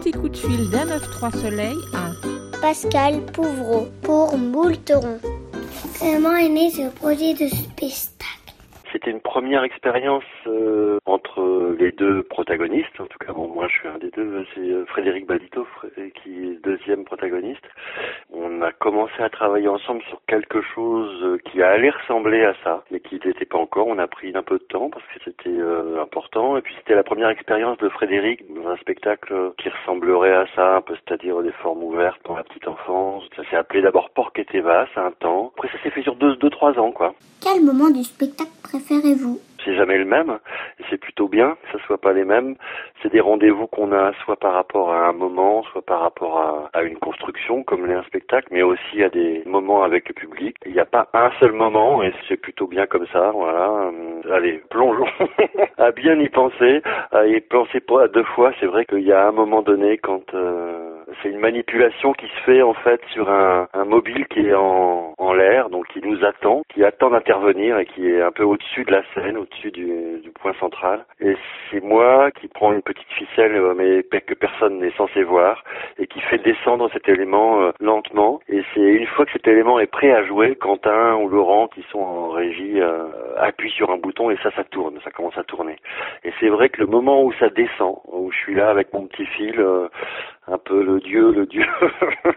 petit coup de fil d'un 9-3 soleil à Pascal Pouvreau pour Moulteron. Comment est né ce projet de une première expérience euh, entre les deux protagonistes. En tout cas, moi, je suis un des deux. C'est euh, Frédéric Balito qui est deuxième protagoniste. On a commencé à travailler ensemble sur quelque chose qui allait ressembler à ça, mais qui n'était pas encore. On a pris un peu de temps parce que c'était euh, important. Et puis, c'était la première expérience de Frédéric dans un spectacle qui ressemblerait à ça, c'est-à-dire des formes ouvertes pour la petite enfance. Ça s'est appelé d'abord Porc et Teva, c'est un temps. Après, ça s'est fait sur deux, deux, trois ans, quoi. Quel moment du spectacle préférez-vous c'est jamais le même, et c'est plutôt bien que ce soit pas les mêmes. C'est des rendez-vous qu'on a soit par rapport à un moment, soit par rapport à, à une construction, comme l'est un spectacle, mais aussi à des moments avec le public. Il n'y a pas un seul moment, et c'est plutôt bien comme ça, voilà. Allez, plongeons à bien y penser, y penser pas à deux fois. C'est vrai qu'il y a un moment donné quand... Euh, c'est une manipulation qui se fait en fait sur un, un mobile qui est en, en l'air, donc qui nous attend, qui attend d'intervenir et qui est un peu au-dessus de la scène, au-dessus du, du, point central. Et c'est moi qui prends une petite ficelle, euh, mais que personne n'est censé voir, et qui fait descendre cet élément euh, lentement. Et c'est une fois que cet élément est prêt à jouer, Quentin ou Laurent, qui sont en régie, euh, appuient sur un bouton et ça, ça tourne, ça commence à tourner. Et c'est vrai que le moment où ça descend, où je suis là avec mon petit fil, euh, un peu le dieu, le dieu,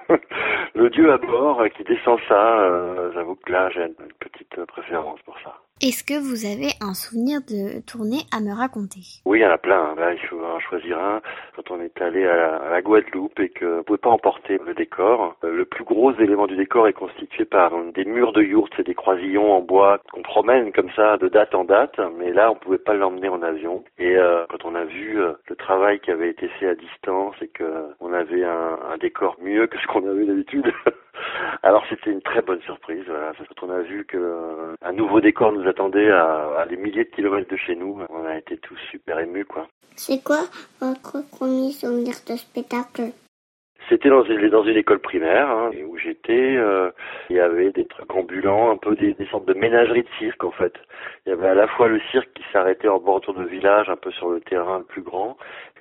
le dieu à bord qui descend ça. Euh, J'avoue que là, j'ai une petite préférence pour ça. Est-ce que vous avez un souvenir de tournée à me raconter? Oui, il y en a plein. Là, il faut en choisir un. Quand on est allé à la, Guadeloupe et que vous pouvez pas emporter le décor, euh, le plus gros élément du décor est constitué par des murs de yourte, c'est des croisillons en bois qu'on promène comme ça de date en date. Mais là, on pouvait pas l'emmener en avion. Et euh, quand on a vu euh, le travail qui avait été fait à distance et que on avait un décor mieux que ce qu'on avait d'habitude. Alors c'était une très bonne surprise. Voilà. Quand on a vu que euh, un nouveau décor nous attendait à, à, des milliers de kilomètres de chez nous, on a été tous super émus, quoi. C'est quoi votre premier souvenir de spectacle? C'était dans une, dans une école primaire hein, où j'étais. Euh, il y avait des trucs ambulants, un peu des, des, sortes de ménageries de cirque en fait. Il y avait à la fois le cirque qui s'arrêtait en bordure de village, un peu sur le terrain le plus grand.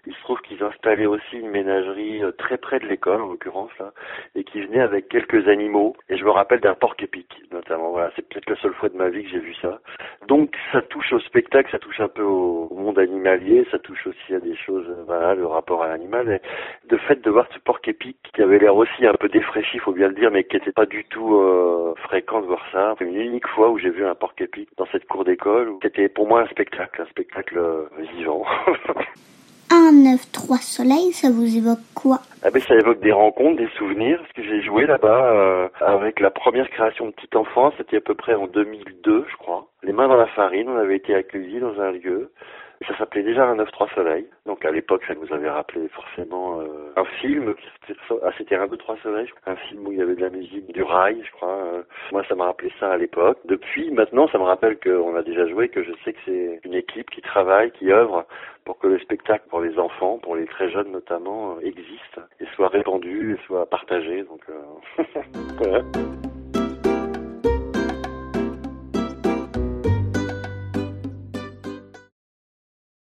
Il se trouve qu'ils installaient aussi une ménagerie euh, très près de l'école, en l'occurrence là, et qui venait avec quelques animaux. Et je me rappelle d'un porc épic, notamment. Voilà, c'est peut-être la seule fois de ma vie que j'ai vu ça. Donc ça touche au spectacle, ça touche un peu au, monde animalier, ça touche aussi à des choses, euh, voilà, le rapport à l'animal. De fait de voir ce porc épic qui avait l'air aussi un peu défraîchi, faut bien le dire, mais qui n'était pas du tout euh, fréquent de voir ça. C'est une unique fois où j'ai vu un porc épic dans cette cour d'école. C'était pour moi un spectacle, un spectacle euh, vivant. 1, 9, 3 soleil, ça vous évoque quoi? Ah ben, Ça évoque des rencontres, des souvenirs, parce que j'ai joué là-bas euh, avec la première création de Petite Enfance, c'était à peu près en 2002, je crois. Les mains dans la farine, on avait été accueillis dans un lieu. Ça s'appelait déjà un 9-3 Soleil. Donc à l'époque, ça nous avait rappelé forcément euh, un film. Ah, c'était un 2-3 Soleil. Un film où il y avait de la musique, du rail, je crois. Euh. Moi, ça m'a rappelé ça à l'époque. Depuis, maintenant, ça me rappelle qu'on a déjà joué, que je sais que c'est une équipe qui travaille, qui œuvre pour que le spectacle pour les enfants, pour les très jeunes notamment, euh, existe et soit répandu et soit partagé. Donc, voilà.